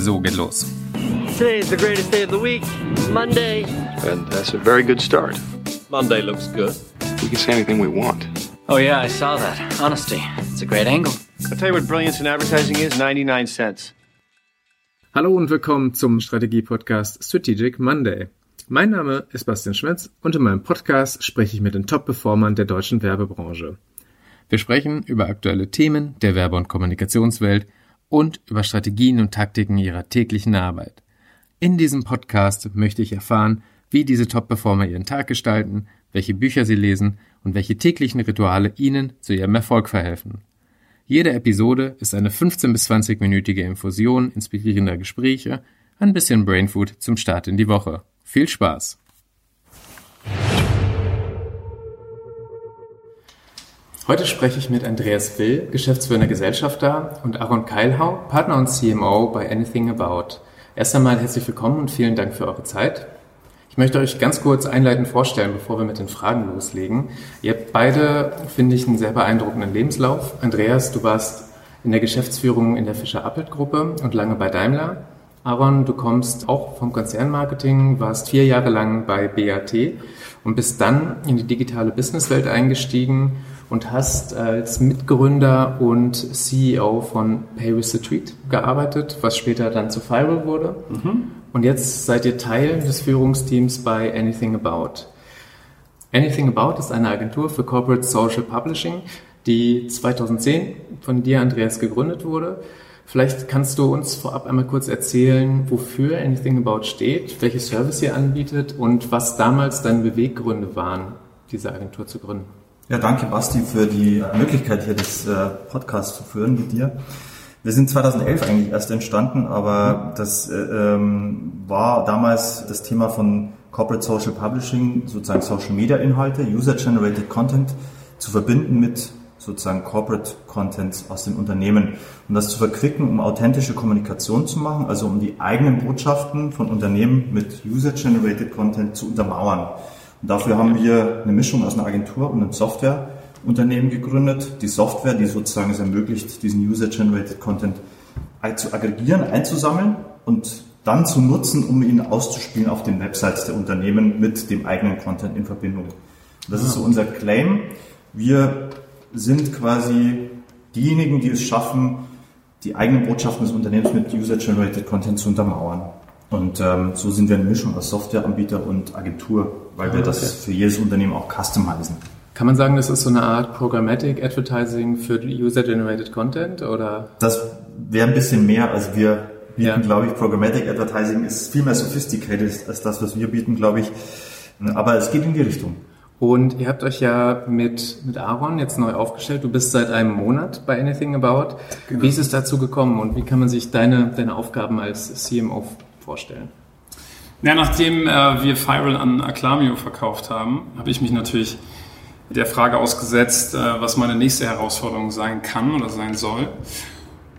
So geht los. Today is the greatest day of the week, Monday. And that's a very good start. Monday looks good. We can say anything we want. Oh, yeah, I saw that. Honesty. It's a great angle. I'll tell you what brilliance in advertising is 99 cents. Hallo und willkommen zum Strategie-Podcast Strategic Monday. Mein Name ist Bastian Schmitz und in meinem Podcast spreche ich mit den Top-Performern der deutschen Werbebranche. Wir sprechen über aktuelle Themen der Werbe- und Kommunikationswelt und über Strategien und Taktiken ihrer täglichen Arbeit. In diesem Podcast möchte ich erfahren, wie diese Top-Performer ihren Tag gestalten, welche Bücher sie lesen und welche täglichen Rituale ihnen zu ihrem Erfolg verhelfen. Jede Episode ist eine 15 bis 20-minütige Infusion inspirierender Gespräche, ein bisschen Brainfood zum Start in die Woche. Viel Spaß! Heute spreche ich mit Andreas Will, geschäftsführender Gesellschafter, und Aaron Keilhau, Partner und CMO bei Anything About. Erst einmal herzlich willkommen und vielen Dank für eure Zeit. Ich möchte euch ganz kurz einleitend vorstellen, bevor wir mit den Fragen loslegen. Ihr habt beide, finde ich, einen sehr beeindruckenden Lebenslauf. Andreas, du warst in der Geschäftsführung in der Fischer-Appelt-Gruppe und lange bei Daimler. Aaron, du kommst auch vom Konzernmarketing, warst vier Jahre lang bei BAT und bist dann in die digitale Businesswelt eingestiegen und hast als Mitgründer und CEO von Pay with the Tweet gearbeitet, was später dann zu Fireball wurde. Mhm. Und jetzt seid ihr Teil des Führungsteams bei Anything About. Anything About ist eine Agentur für Corporate Social Publishing, die 2010 von dir, Andreas, gegründet wurde. Vielleicht kannst du uns vorab einmal kurz erzählen, wofür Anything About steht, welche Service ihr anbietet und was damals deine Beweggründe waren, diese Agentur zu gründen. Ja, danke Basti für die Möglichkeit hier des äh, Podcasts zu führen mit dir. Wir sind 2011 eigentlich erst entstanden, aber das äh, ähm, war damals das Thema von Corporate Social Publishing, sozusagen Social Media Inhalte, User-Generated Content zu verbinden mit sozusagen Corporate Content aus den Unternehmen und das zu verquicken, um authentische Kommunikation zu machen, also um die eigenen Botschaften von Unternehmen mit User-Generated Content zu untermauern. Und dafür haben wir eine Mischung aus einer Agentur und einem Softwareunternehmen gegründet. Die Software, die sozusagen es ermöglicht, diesen User-Generated Content zu aggregieren, einzusammeln und dann zu nutzen, um ihn auszuspielen auf den Websites der Unternehmen mit dem eigenen Content in Verbindung. Das ist so unser Claim. Wir sind quasi diejenigen, die es schaffen, die eigenen Botschaften des Unternehmens mit User-Generated Content zu untermauern. Und ähm, so sind wir eine Mischung aus Softwareanbieter und Agentur, weil wir das für jedes Unternehmen auch customizen. Kann man sagen, das ist so eine Art Programmatic Advertising für User-Generated Content oder? Das wäre ein bisschen mehr. Also wir bieten, ja. glaube ich, Programmatic Advertising ist viel mehr sophisticated als das, was wir bieten, glaube ich. Aber es geht in die Richtung. Und ihr habt euch ja mit, mit Aaron jetzt neu aufgestellt. Du bist seit einem Monat bei Anything About. Genau. Wie ist es dazu gekommen und wie kann man sich deine, deine Aufgaben als CMO vorstellen? Ja, nachdem äh, wir Viral an Acclamio verkauft haben, habe ich mich natürlich der Frage ausgesetzt, äh, was meine nächste Herausforderung sein kann oder sein soll.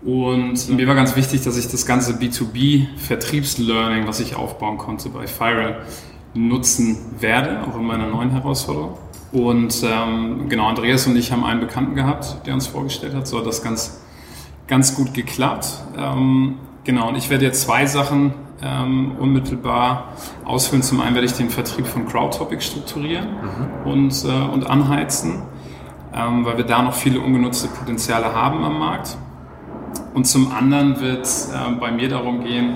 Und mir war ganz wichtig, dass ich das ganze B2B-Vertriebslearning, was ich aufbauen konnte bei Viral, nutzen werde, auch in meiner neuen Herausforderung. Und ähm, genau, Andreas und ich haben einen Bekannten gehabt, der uns vorgestellt hat. So hat das ganz, ganz gut geklappt. Ähm, genau, und ich werde jetzt zwei Sachen ähm, unmittelbar ausführen. Zum einen werde ich den Vertrieb von CrowdTopic strukturieren mhm. und, äh, und anheizen, ähm, weil wir da noch viele ungenutzte Potenziale haben am Markt. Und zum anderen wird äh, bei mir darum gehen,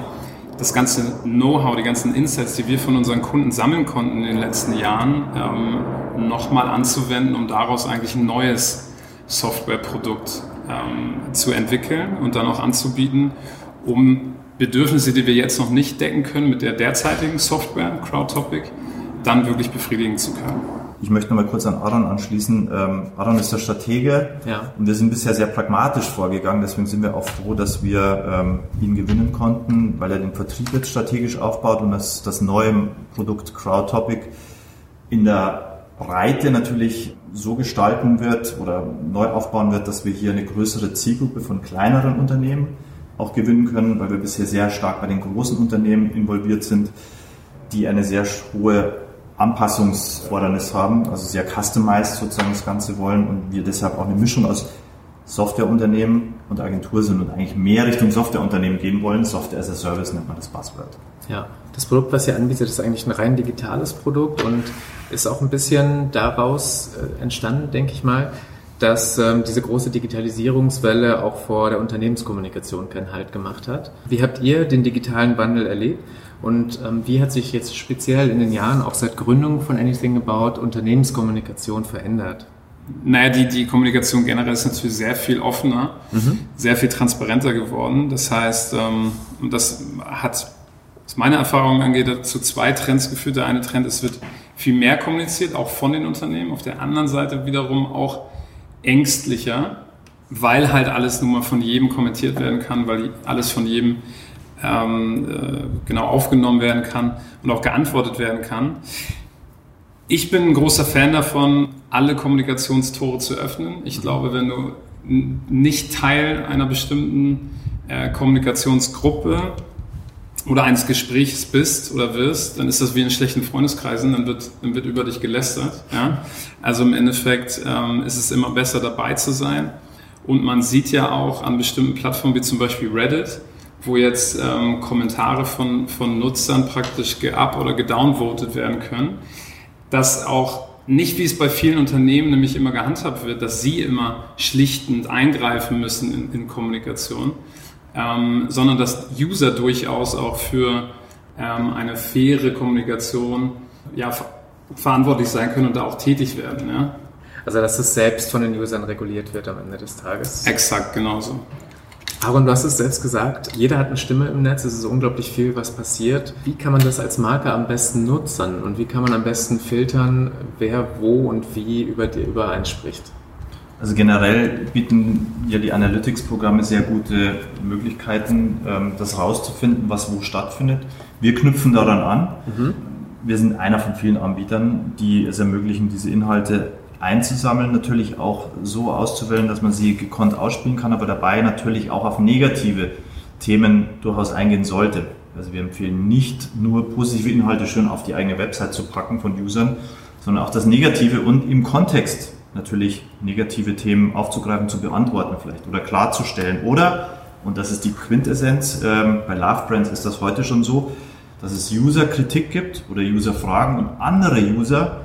das ganze Know-how, die ganzen Insights, die wir von unseren Kunden sammeln konnten in den letzten Jahren, ähm, nochmal anzuwenden, um daraus eigentlich ein neues Softwareprodukt ähm, zu entwickeln und dann auch anzubieten, um Bedürfnisse, die wir jetzt noch nicht decken können mit der derzeitigen Software, CrowdTopic, dann wirklich befriedigen zu können. Ich möchte noch mal kurz an Aaron anschließen. Ähm, Aaron ist der Stratege ja. und wir sind bisher sehr pragmatisch vorgegangen. Deswegen sind wir auch froh, dass wir ähm, ihn gewinnen konnten, weil er den Vertrieb jetzt strategisch aufbaut und das, das neue Produkt CrowdTopic in der Breite natürlich so gestalten wird oder neu aufbauen wird, dass wir hier eine größere Zielgruppe von kleineren Unternehmen auch gewinnen können, weil wir bisher sehr stark bei den großen Unternehmen involviert sind, die eine sehr hohe Anpassungserfordernis haben, also sehr customized sozusagen das Ganze wollen und wir deshalb auch eine Mischung aus Softwareunternehmen und Agentur sind und eigentlich mehr Richtung Softwareunternehmen gehen wollen. Software as a Service nennt man das Buzzword. Ja, das Produkt, was ihr anbietet, ist eigentlich ein rein digitales Produkt und ist auch ein bisschen daraus äh, entstanden, denke ich mal, dass ähm, diese große Digitalisierungswelle auch vor der Unternehmenskommunikation keinen Halt gemacht hat. Wie habt ihr den digitalen Wandel erlebt und ähm, wie hat sich jetzt speziell in den Jahren, auch seit Gründung von Anything About, Unternehmenskommunikation verändert? Naja, die, die Kommunikation generell ist natürlich sehr viel offener, mhm. sehr viel transparenter geworden. Das heißt, ähm, das hat, was meine Erfahrung angeht, zu zwei Trends geführt. Der eine Trend, es wird viel mehr kommuniziert, auch von den Unternehmen. Auf der anderen Seite wiederum auch ängstlicher, weil halt alles nun mal von jedem kommentiert werden kann, weil alles von jedem ähm, äh, genau aufgenommen werden kann und auch geantwortet werden kann. Ich bin ein großer Fan davon, alle Kommunikationstore zu öffnen. Ich glaube, wenn du nicht Teil einer bestimmten äh, Kommunikationsgruppe oder eines Gesprächs bist oder wirst, dann ist das wie in schlechten Freundeskreisen, dann wird, dann wird über dich gelästert. Ja? Also im Endeffekt ähm, ist es immer besser dabei zu sein. Und man sieht ja auch an bestimmten Plattformen wie zum Beispiel Reddit, wo jetzt ähm, Kommentare von, von Nutzern praktisch geup- oder gedownvotet werden können, dass auch nicht wie es bei vielen Unternehmen nämlich immer gehandhabt wird, dass sie immer schlichtend eingreifen müssen in, in Kommunikation, ähm, sondern dass User durchaus auch für ähm, eine faire Kommunikation ja, ver verantwortlich sein können und da auch tätig werden. Ja? Also dass es selbst von den Usern reguliert wird am Ende des Tages. Exakt, genauso. Aaron, du hast es selbst gesagt, jeder hat eine Stimme im Netz, es ist unglaublich viel, was passiert. Wie kann man das als Marke am besten nutzen und wie kann man am besten filtern, wer wo und wie über, die, über einen spricht? Also generell bieten ja die Analytics-Programme sehr gute Möglichkeiten, ähm, das rauszufinden, was wo stattfindet. Wir knüpfen daran an. Mhm. Wir sind einer von vielen Anbietern, die es ermöglichen, diese Inhalte einzusammeln, natürlich auch so auszuwählen, dass man sie gekonnt ausspielen kann, aber dabei natürlich auch auf negative Themen durchaus eingehen sollte. Also wir empfehlen nicht nur positive Inhalte schön auf die eigene Website zu packen von Usern, sondern auch das Negative und im Kontext natürlich negative Themen aufzugreifen, zu beantworten vielleicht oder klarzustellen. Oder, und das ist die Quintessenz, ähm, bei Love Brands ist das heute schon so, dass es User-Kritik gibt oder User-Fragen und andere User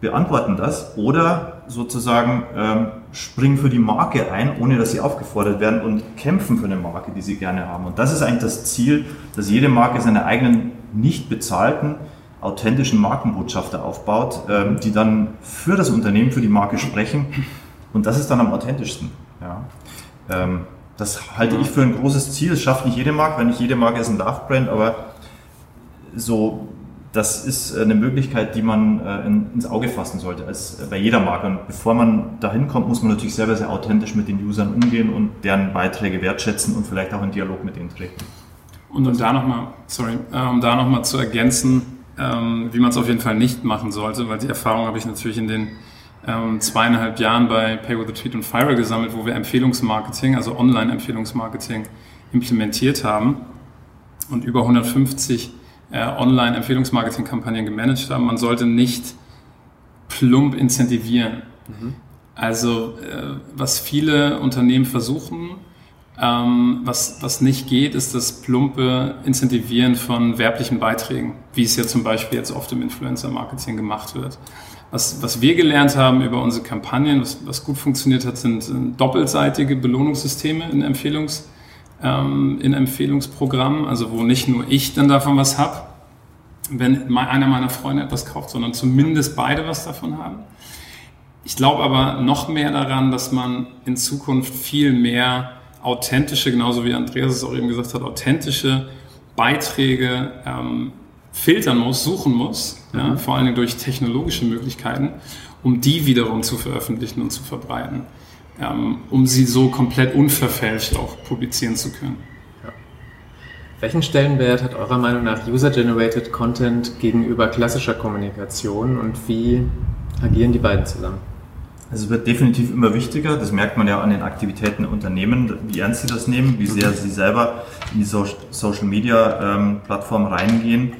beantworten das oder sozusagen ähm, springen für die Marke ein, ohne dass sie aufgefordert werden und kämpfen für eine Marke, die sie gerne haben. Und das ist eigentlich das Ziel, dass jede Marke seine eigenen nicht bezahlten authentischen Markenbotschafter aufbaut, ähm, die dann für das Unternehmen, für die Marke sprechen. Und das ist dann am authentischsten. Ja. Ähm, das halte ich für ein großes Ziel. Das schafft nicht jede Marke, wenn nicht jede Marke ist ein Love-Brand, aber so, das ist eine Möglichkeit, die man äh, ins Auge fassen sollte, als bei jeder Marke. Und bevor man dahin kommt, muss man natürlich selber sehr authentisch mit den Usern umgehen und deren Beiträge wertschätzen und vielleicht auch in Dialog mit ihnen treten. Und um da nochmal, sorry, äh, um da nochmal zu ergänzen, ähm, wie man es auf jeden Fall nicht machen sollte, weil die Erfahrung habe ich natürlich in den ähm, zweieinhalb Jahren bei Pay with a Tweet und Viral gesammelt, wo wir Empfehlungsmarketing, also Online-Empfehlungsmarketing implementiert haben und über 150 äh, Online-Empfehlungsmarketing-Kampagnen gemanagt haben. Man sollte nicht plump incentivieren. Mhm. Also äh, was viele Unternehmen versuchen, ähm, was, was nicht geht, ist das plumpe Incentivieren von werblichen Beiträgen, wie es ja zum Beispiel jetzt oft im Influencer-Marketing gemacht wird. Was, was wir gelernt haben über unsere Kampagnen, was, was gut funktioniert hat, sind, sind doppelseitige Belohnungssysteme in, Empfehlungs, ähm, in Empfehlungsprogrammen, also wo nicht nur ich dann davon was habe, wenn einer meiner Freunde etwas kauft, sondern zumindest beide was davon haben. Ich glaube aber noch mehr daran, dass man in Zukunft viel mehr authentische, genauso wie Andreas es auch eben gesagt hat, authentische Beiträge ähm, filtern muss, suchen muss, mhm. ja, vor allen Dingen durch technologische Möglichkeiten, um die wiederum zu veröffentlichen und zu verbreiten, ähm, um sie so komplett unverfälscht auch publizieren zu können. Ja. Welchen Stellenwert hat eurer Meinung nach User-Generated Content gegenüber klassischer Kommunikation und wie agieren die beiden zusammen? Also es wird definitiv immer wichtiger, das merkt man ja an den Aktivitäten der Unternehmen, wie ernst sie das nehmen, wie sehr sie selber in die Social Media ähm, Plattform reingehen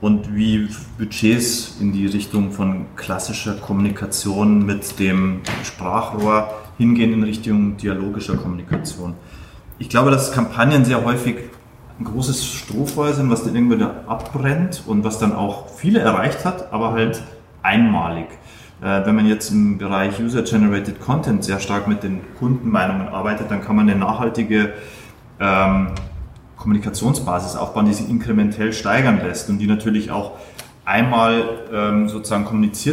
und wie Budgets in die Richtung von klassischer Kommunikation mit dem Sprachrohr hingehen in Richtung dialogischer Kommunikation. Ich glaube, dass Kampagnen sehr häufig ein großes Strohfeuer sind, was dann irgendwann abbrennt und was dann auch viele erreicht hat, aber halt einmalig. Äh, wenn man jetzt im Bereich User-Generated Content sehr stark mit den Kundenmeinungen arbeitet, dann kann man eine nachhaltige ähm, Kommunikationsbasis aufbauen, die sich inkrementell steigern lässt und die natürlich auch einmal ähm, sozusagen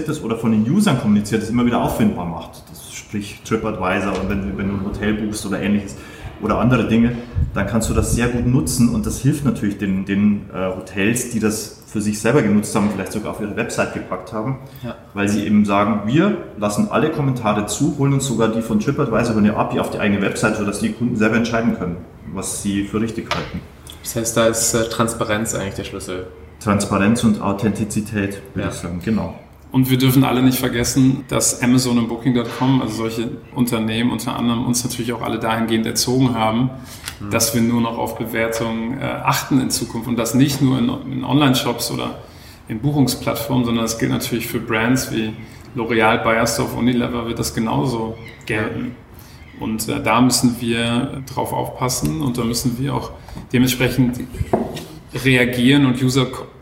ist oder von den Usern kommuniziert ist, immer wieder auffindbar macht. Das sprich TripAdvisor und wenn, wenn du ein Hotel buchst oder ähnliches oder andere Dinge, dann kannst du das sehr gut nutzen und das hilft natürlich den, den äh, Hotels, die das für sich selber genutzt haben, vielleicht sogar auf ihre Website gepackt haben, ja. weil sie eben sagen, wir lassen alle Kommentare zu, holen uns sogar die von TripAdvisor über eine API auf die eigene Website, sodass die Kunden selber entscheiden können, was sie für richtig halten. Das heißt, da ist äh, Transparenz eigentlich der Schlüssel. Transparenz und Authentizität, würde ja. ich sagen, genau. Und wir dürfen alle nicht vergessen, dass Amazon und Booking.com, also solche Unternehmen unter anderem, uns natürlich auch alle dahingehend erzogen haben, mhm. dass wir nur noch auf Bewertungen äh, achten in Zukunft und das nicht nur in, in Online-Shops oder in Buchungsplattformen, sondern das gilt natürlich für Brands wie L'Oreal, Bayersdorf, Unilever wird das genauso gelten. Und äh, da müssen wir drauf aufpassen und da müssen wir auch dementsprechend reagieren und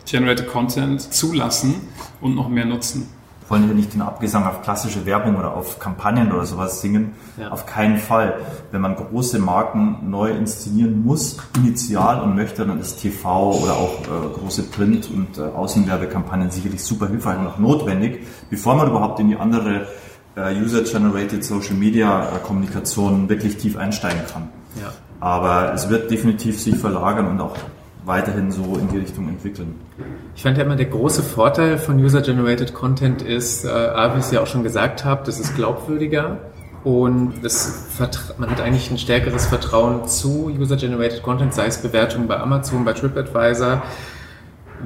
User-Generated Content zulassen und noch mehr nutzen. Wollen wir nicht den Abgesang auf klassische Werbung oder auf Kampagnen oder sowas singen? Ja. Auf keinen Fall. Wenn man große Marken neu inszenieren muss, initial und möchte, dann ist TV oder auch äh, große Print- und äh, Außenwerbekampagnen sicherlich super hilfreich und auch notwendig, bevor man überhaupt in die andere äh, User-Generated Social Media äh, Kommunikation wirklich tief einsteigen kann. Ja. Aber es wird definitiv sich verlagern und auch weiterhin so in die Richtung entwickeln. Ich fand ja immer, der große Vorteil von User-Generated Content ist, äh, wie ich es ja auch schon gesagt habe, das ist glaubwürdiger und das man hat eigentlich ein stärkeres Vertrauen zu User-Generated Content, sei es Bewertungen bei Amazon, bei TripAdvisor.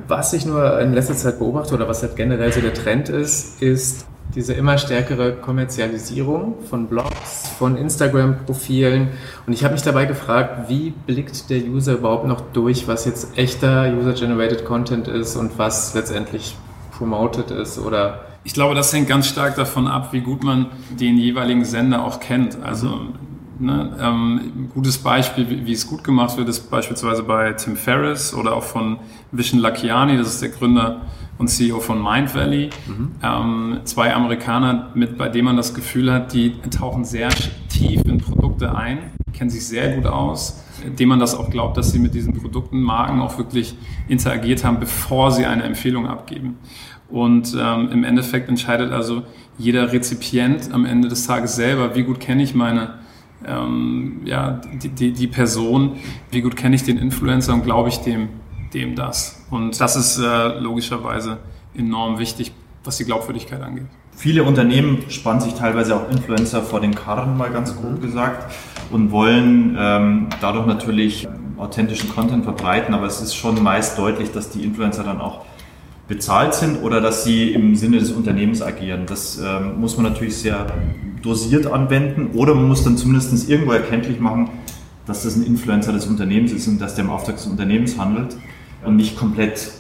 Was ich nur in letzter Zeit beobachte oder was halt generell so der Trend ist, ist, diese immer stärkere Kommerzialisierung von Blogs, von Instagram-Profilen. Und ich habe mich dabei gefragt, wie blickt der User überhaupt noch durch, was jetzt echter User-Generated Content ist und was letztendlich promoted ist oder ich glaube, das hängt ganz stark davon ab, wie gut man den jeweiligen Sender auch kennt. Also mhm. ne, ähm, ein gutes Beispiel, wie, wie, es gut gemacht wird, ist beispielsweise bei Tim Ferriss oder auch von Vishen Lakiani, das ist der Gründer und CEO von Mind Valley. Mhm. Ähm, zwei Amerikaner, mit, bei denen man das Gefühl hat, die tauchen sehr tief in Produkte ein, kennen sich sehr gut aus, dem man das auch glaubt, dass sie mit diesen Produkten, Marken auch wirklich interagiert haben, bevor sie eine Empfehlung abgeben. Und ähm, im Endeffekt entscheidet also jeder Rezipient am Ende des Tages selber, wie gut kenne ich meine ähm, ja, die, die, die Person, wie gut kenne ich den Influencer und glaube ich dem dem das. Und das ist äh, logischerweise enorm wichtig, was die Glaubwürdigkeit angeht. Viele Unternehmen spannen sich teilweise auch Influencer vor den Karren, mal ganz grob gesagt, und wollen ähm, dadurch natürlich authentischen Content verbreiten, aber es ist schon meist deutlich, dass die Influencer dann auch bezahlt sind oder dass sie im Sinne des Unternehmens agieren. Das ähm, muss man natürlich sehr dosiert anwenden oder man muss dann zumindest irgendwo erkenntlich machen, dass das ein Influencer des Unternehmens ist und dass der im Auftrag des Unternehmens handelt und nicht komplett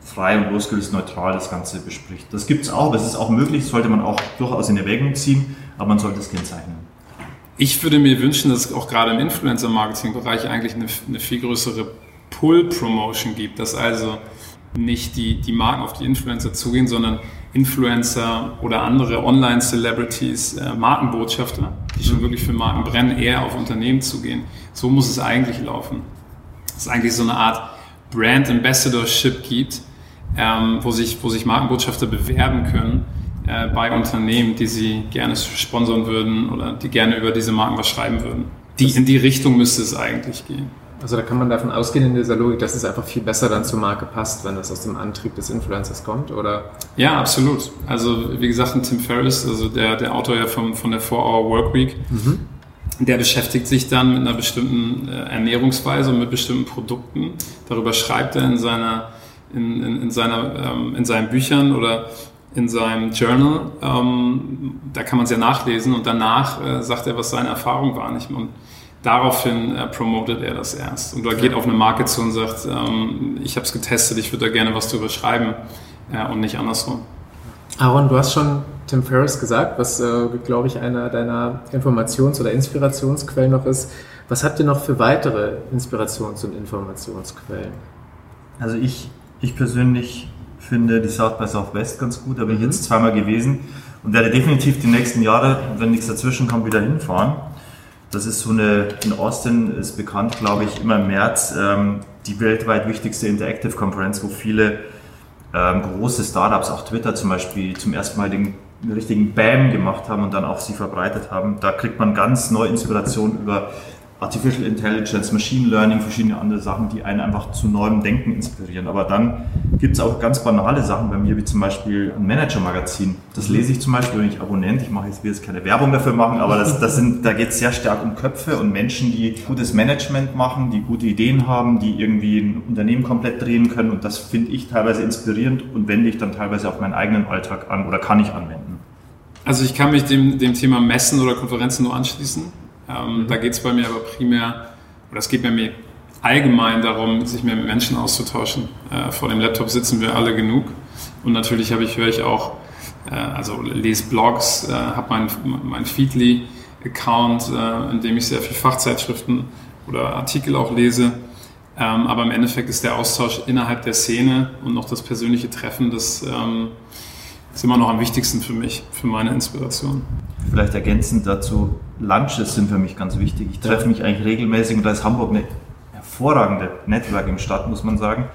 frei und losgelöst neutral das Ganze bespricht. Das gibt es auch, das ist auch möglich, sollte man auch durchaus in Erwägung ziehen, aber man sollte es kennzeichnen. Ich würde mir wünschen, dass es auch gerade im Influencer-Marketing-Bereich eigentlich eine, eine, viel größere Pull-Promotion gibt, dass also nicht die, die Marken auf die Influencer zugehen, sondern Influencer oder andere Online-Celebrities, äh, Markenbotschafter, die schon wirklich für Marken brennen, eher auf Unternehmen zugehen. So muss es eigentlich laufen. Das ist eigentlich so eine Art Brand Ambassadorship gibt, ähm, wo, sich, wo sich Markenbotschafter bewerben können äh, bei Unternehmen, die sie gerne sponsern würden oder die gerne über diese Marken was schreiben würden. Die, in die Richtung müsste es eigentlich gehen. Also da kann man davon ausgehen in dieser Logik, dass es einfach viel besser dann zur Marke passt, wenn das aus dem Antrieb des Influencers kommt, oder? Ja, absolut. Also wie gesagt, Tim Ferriss, also der, der Autor ja von, von der 4-Hour Workweek, mhm der beschäftigt sich dann mit einer bestimmten äh, Ernährungsweise und mit bestimmten Produkten. Darüber schreibt er in, seiner, in, in, in, seiner, ähm, in seinen Büchern oder in seinem Journal. Ähm, da kann man es ja nachlesen und danach äh, sagt er, was seine Erfahrung war. Nicht? Und daraufhin äh, promotet er das erst. Und da geht auf eine Marke zu und sagt, ähm, ich habe es getestet, ich würde da gerne was drüber schreiben äh, und nicht andersrum. Aaron, du hast schon Tim Ferriss gesagt, was, äh, glaube ich, einer deiner Informations- oder Inspirationsquellen noch ist. Was habt ihr noch für weitere Inspirations- und Informationsquellen? Also ich, ich persönlich finde die South by Southwest ganz gut. Da bin ich jetzt zweimal gewesen und werde definitiv die nächsten Jahre, wenn nichts dazwischen kommt, wieder hinfahren. Das ist so eine, in Austin ist bekannt, glaube ich, immer im März ähm, die weltweit wichtigste Interactive Conference, wo viele ähm, große Startups, auch Twitter zum Beispiel, zum ersten Mal den richtigen Bam gemacht haben und dann auch sie verbreitet haben. Da kriegt man ganz neue Inspiration über Artificial Intelligence, Machine Learning, verschiedene andere Sachen, die einen einfach zu neuem Denken inspirieren. Aber dann gibt es auch ganz banale Sachen bei mir, wie zum Beispiel ein Manager-Magazin. Das lese ich zum Beispiel, wenn ich Abonnent, ich mache jetzt, will jetzt keine Werbung dafür machen, aber das, das sind, da geht es sehr stark um Köpfe und Menschen, die gutes Management machen, die gute Ideen haben, die irgendwie ein Unternehmen komplett drehen können. Und das finde ich teilweise inspirierend und wende ich dann teilweise auf meinen eigenen Alltag an oder kann ich anwenden. Also ich kann mich dem, dem Thema Messen oder Konferenzen nur anschließen. Ähm, Da geht es bei mir aber primär, oder es geht bei mir allgemein darum, sich mehr mit Menschen auszutauschen. Äh, vor dem Laptop sitzen wir alle genug. Und natürlich habe ich, höre ich auch, äh, also lese Blogs, äh, habe mein, mein Feedly-Account, äh, in dem ich sehr viel Fachzeitschriften oder Artikel auch lese. Ähm, aber im Endeffekt ist der Austausch innerhalb der Szene und noch das persönliche Treffen, das ähm, ist immer noch am wichtigsten für mich, für meine Inspiration. Vielleicht ergänzend dazu, Lunches sind für mich ganz wichtig. Ich treffe mich eigentlich regelmäßig und da ist Hamburg eine hervorragende Networking-Stadt, muss man sagen.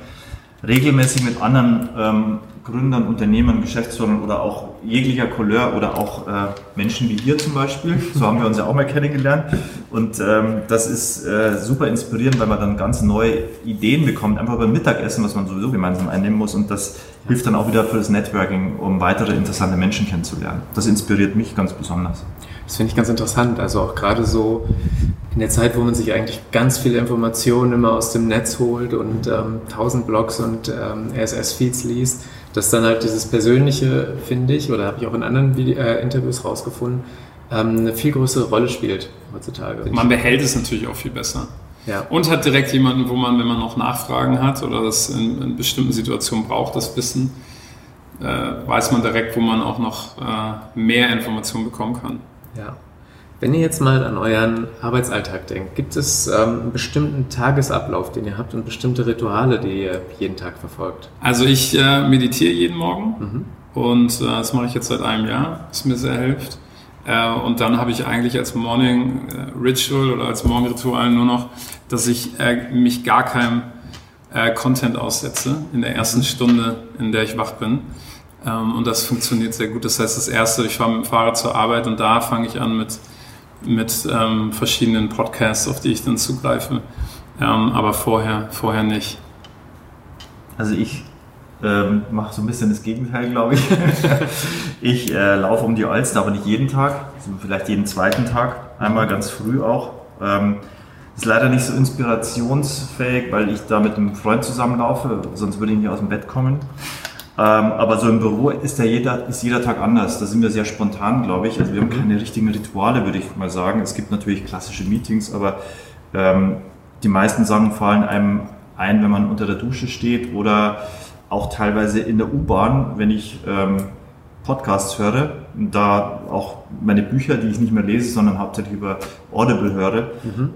Regelmäßig mit anderen ähm, Gründern, Unternehmern, Geschäftsführern oder auch jeglicher Couleur oder auch äh, Menschen wie ihr zum Beispiel. So haben wir uns ja auch mal kennengelernt. Und ähm, das ist äh, super inspirierend, weil man dann ganz neue Ideen bekommt, einfach beim Mittagessen, was man sowieso gemeinsam einnehmen muss. Und das hilft dann auch wieder für das Networking, um weitere interessante Menschen kennenzulernen. Das inspiriert mich ganz besonders. Das finde ich ganz interessant. Also auch gerade so in der Zeit, wo man sich eigentlich ganz viele Informationen immer aus dem Netz holt und ähm, tausend Blogs und ähm, RSS-Feeds liest, dass dann halt dieses Persönliche, finde ich, oder habe ich auch in anderen Vide äh, Interviews rausgefunden, ähm, eine viel größere Rolle spielt heutzutage. Man behält es natürlich auch viel besser. Ja. Und hat direkt jemanden, wo man, wenn man noch Nachfragen hat oder das in, in bestimmten Situationen braucht, das Wissen, äh, weiß man direkt, wo man auch noch äh, mehr Informationen bekommen kann. Ja. Wenn ihr jetzt mal an euren Arbeitsalltag denkt, gibt es ähm, einen bestimmten Tagesablauf, den ihr habt und bestimmte Rituale, die ihr jeden Tag verfolgt? Also ich äh, meditiere jeden Morgen und äh, das mache ich jetzt seit einem Jahr, was mir sehr hilft. Äh, und dann habe ich eigentlich als Morning äh, Ritual oder als Morgenritual nur noch, dass ich äh, mich gar keinem äh, Content aussetze in der ersten Stunde, in der ich wach bin. Ähm, und das funktioniert sehr gut. Das heißt, das erste, ich fahre mit dem Fahrrad zur Arbeit und da fange ich an mit, mit ähm, verschiedenen Podcasts, auf die ich dann zugreife. Ähm, aber vorher, vorher nicht. Also ich ähm, mache so ein bisschen das Gegenteil, glaube ich. ich äh, laufe um die Alster, aber nicht jeden Tag, vielleicht jeden zweiten Tag, einmal ganz früh auch. Ähm, ist leider nicht so inspirationsfähig, weil ich da mit einem Freund zusammenlaufe, sonst würde ich nicht aus dem Bett kommen. Ähm, aber so im Büro ist, der jeder, ist jeder Tag anders. Da sind wir sehr spontan, glaube ich. Also wir haben keine richtigen Rituale, würde ich mal sagen. Es gibt natürlich klassische Meetings, aber ähm, die meisten Sachen fallen einem ein, wenn man unter der Dusche steht oder auch teilweise in der U-Bahn, wenn ich ähm, Podcasts höre, da auch meine Bücher, die ich nicht mehr lese, sondern hauptsächlich über Audible höre,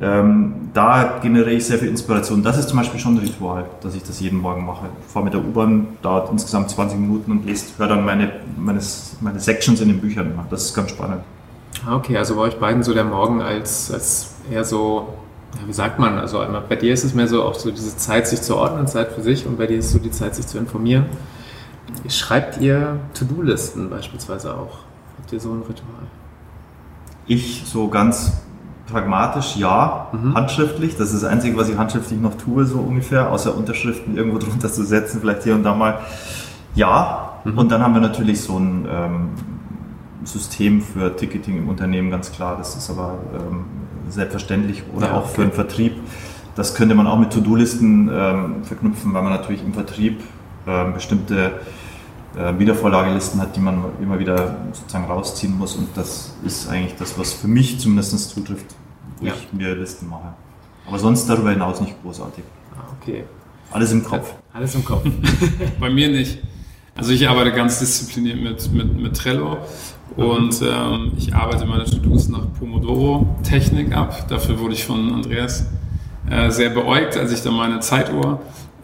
ähm, da generiere ich sehr viel Inspiration. Das ist zum Beispiel schon ein Ritual, dass ich das jeden Morgen mache. Ich fahre mit der U-Bahn, dauert insgesamt 20 Minuten und lese, höre dann meine, meine, meine Sections in den Büchern. Das ist ganz spannend. Ah, Okay, also bei euch beiden so der Morgen als, als eher so, ja, wie sagt man, also einmal bei dir ist es mehr so auch so diese Zeit, sich zu ordnen, Zeit für sich und bei dir ist es so die Zeit, sich zu informieren. Schreibt ihr To-Do-Listen beispielsweise auch? Habt ihr so ein Ritual? Ich so ganz pragmatisch, ja, handschriftlich. Das ist das Einzige, was ich handschriftlich noch tue, so ungefähr, außer Unterschriften irgendwo drunter zu setzen, vielleicht hier und da mal. Ja, und dann haben wir natürlich so ein ähm, System für Ticketing im Unternehmen, ganz klar. Das ist aber ähm, selbstverständlich oder Ja, auch für okay. den Vertrieb. Das könnte man auch mit To-Do-Listen ähm, verknüpfen, weil man natürlich im Vertrieb ähm, bestimmte äh, Wiedervorlagelisten hat, die man immer wieder sozusagen rausziehen muss. Und das ist eigentlich das, was für mich zumindest zutrifft, wo Ja. ich mir Listen mache. Aber sonst darüber hinaus nicht großartig. Ah, okay. Alles im Kopf. Alles im Kopf. Bei mir nicht. Also ich arbeite ganz diszipliniert mit, mit, mit Trello und ähm, ich arbeite meine To-Dos nach Pomodoro-Technik ab. Dafür wurde ich von Andreas äh, sehr beäugt, als ich dann meine Zeituhr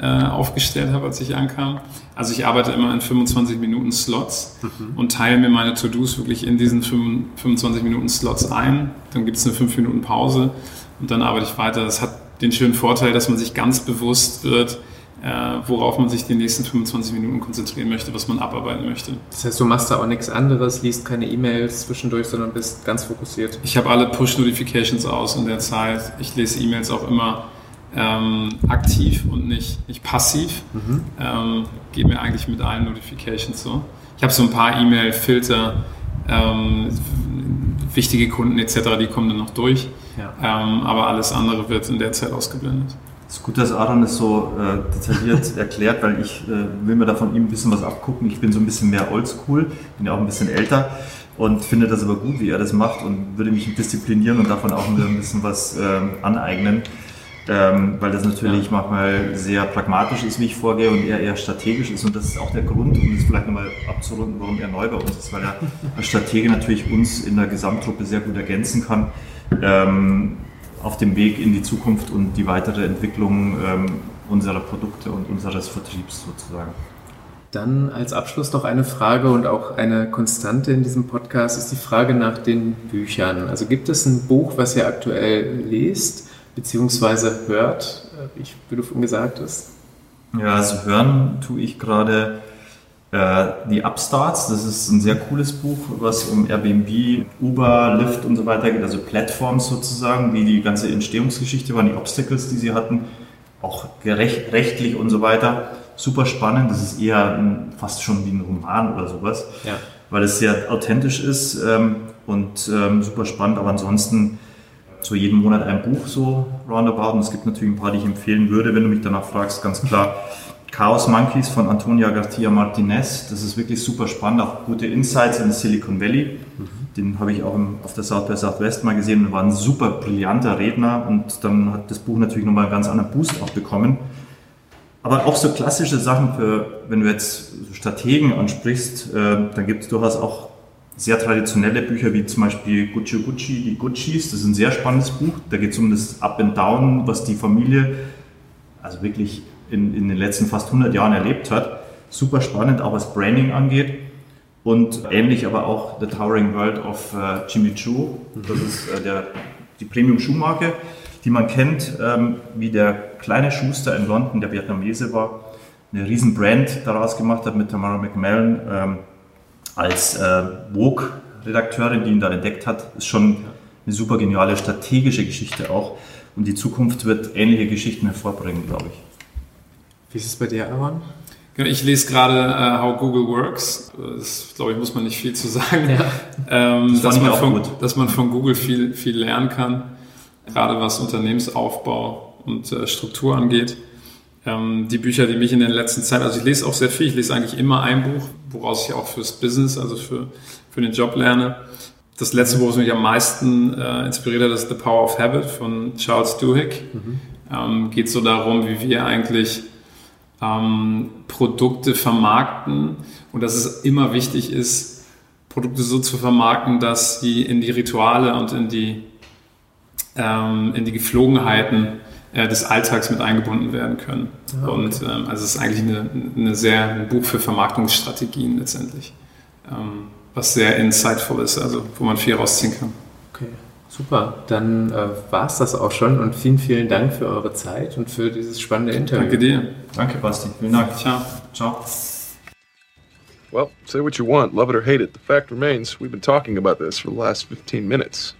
aufgestellt habe, als ich ankam. Also ich arbeite immer in 25 Minuten Slots mhm. und teile mir meine To-Dos wirklich in diesen 25 Minuten Slots ein. Dann gibt es eine 5 Minuten Pause und dann arbeite ich weiter. Das hat den schönen Vorteil, dass man sich ganz bewusst wird, äh, worauf man sich die nächsten 25 Minuten konzentrieren möchte, was man abarbeiten möchte. Das heißt, du machst da auch nichts anderes, liest keine E-Mails zwischendurch, sondern bist ganz fokussiert. Ich habe alle Push-Notifications aus in der Zeit. Ich lese E-Mails auch immer ähm, aktiv und nicht, nicht passiv. Mhm. Ähm, geht mir eigentlich mit allen Notifications so. Ich habe so ein paar E-Mail-Filter, ähm, wichtige Kunden etc., die kommen dann noch durch. Ja. Ähm, aber alles andere wird in der Zeit ausgeblendet. Es ist gut, dass Aaron es so äh, detailliert erklärt, weil ich äh, will mir da von ihm ein bisschen was abgucken. Ich bin so ein bisschen mehr oldschool, bin ja auch ein bisschen älter und finde das aber gut, wie er das macht und würde mich disziplinieren und davon auch ein bisschen was äh, aneignen ähm, weil das natürlich ja. manchmal sehr pragmatisch ist, wie ich vorgehe und er eher strategisch ist. Und das ist auch der Grund, um das vielleicht nochmal abzurunden, warum er neu bei uns ist, weil er als Stratege natürlich uns in der Gesamtgruppe sehr gut ergänzen kann ähm, auf dem Weg in die Zukunft und die weitere Entwicklung ähm, unserer Produkte und unseres Vertriebs sozusagen. Dann als Abschluss noch eine Frage und auch eine Konstante in diesem Podcast ist die Frage nach den Büchern. Also gibt es ein Buch, was ihr aktuell lest? Beziehungsweise hört, äh, wie du vorhin gesagt hast? Ja, also hören tue ich gerade äh, die Upstarts. Das ist ein sehr cooles Buch, was um Airbnb, Uber, Lyft und so weiter geht, also Plattforms sozusagen, wie die ganze Entstehungsgeschichte waren, die Obstacles, die sie hatten, auch gerecht, rechtlich und so weiter. Super spannend. Das ist eher ein, fast schon wie ein Roman oder sowas, ja. weil es sehr authentisch ist ähm, und ähm, super spannend. Aber ansonsten so jeden Monat ein Buch so roundabout. Und es gibt natürlich ein paar, die ich empfehlen würde, wenn du mich danach fragst, ganz klar. Chaos Monkeys von Antonia Garcia Martinez. Das ist wirklich super spannend, auch gute Insights in Silicon Valley. Mhm. Den habe ich auch auf der South by Southwest mal gesehen und war ein super brillanter Redner. Und dann hat das Buch natürlich nochmal einen ganz anderen Boost auch bekommen. Aber auch so klassische Sachen für, wenn du jetzt Strategen ansprichst, äh, dann gibt es durchaus auch sehr traditionelle Bücher wie zum Beispiel Gucci Gucci, die Guccis. Das ist ein sehr spannendes Buch. Da geht es um das Up and Down, was die Familie also wirklich in, in den letzten fast 100 Jahren erlebt hat. Super spannend, auch was Branding angeht. Und ähnlich aber auch The Towering World of uh, Jimmy Choo. Das ist äh, der, die Premium-Schuhmarke, die man kennt, ähm, wie der kleine Schuster in London, der Vietnamese war, eine riesen Brand daraus gemacht hat mit Tamara McMillan. Ähm, als äh, Vogue-Redakteurin, die ihn da entdeckt hat, ist schon eine super geniale strategische Geschichte auch. Und die Zukunft wird ähnliche Geschichten hervorbringen, glaube ich. Wie ist es bei dir, Aaron? Genau, ich lese gerade uh, How Google Works. Das, glaube ich, muss man nicht viel zu sagen. Ja. Ähm, das dass, man von, dass man von Google viel, viel lernen kann, gerade was Unternehmensaufbau und äh, Struktur angeht ähm, die Bücher, die mich in der letzten Zeit, also ich lese auch sehr viel, ich lese eigentlich immer ein Buch, woraus ich auch fürs Business, also für, für den Job lerne. Das letzte Buch, was mich am meisten äh, inspiriert hat, ist The Power of Habit von Charles Duhigg. Mhm. Ähm, geht so darum, wie wir eigentlich ähm, Produkte vermarkten und dass es immer wichtig ist, Produkte so zu vermarkten, dass sie in die Rituale und in die, ähm, in die Geflogenheiten äh, des Alltags mit eingebunden werden können. Ah, okay. Und ähm, also es ist eigentlich eine, eine sehr, ein Buch für Vermarktungsstrategien letztendlich, ähm, was sehr insightful ist, also wo man viel rausziehen kann. Okay, super. Dann äh, war es das auch schon und vielen, vielen Dank für eure Zeit und für dieses spannende Interview. Danke dir. Danke, Basti. Vielen Dank. Ciao. Ciao. Well, say what you want, love it or hate it. The fact remains, we've been talking about this for the last 15 minutes.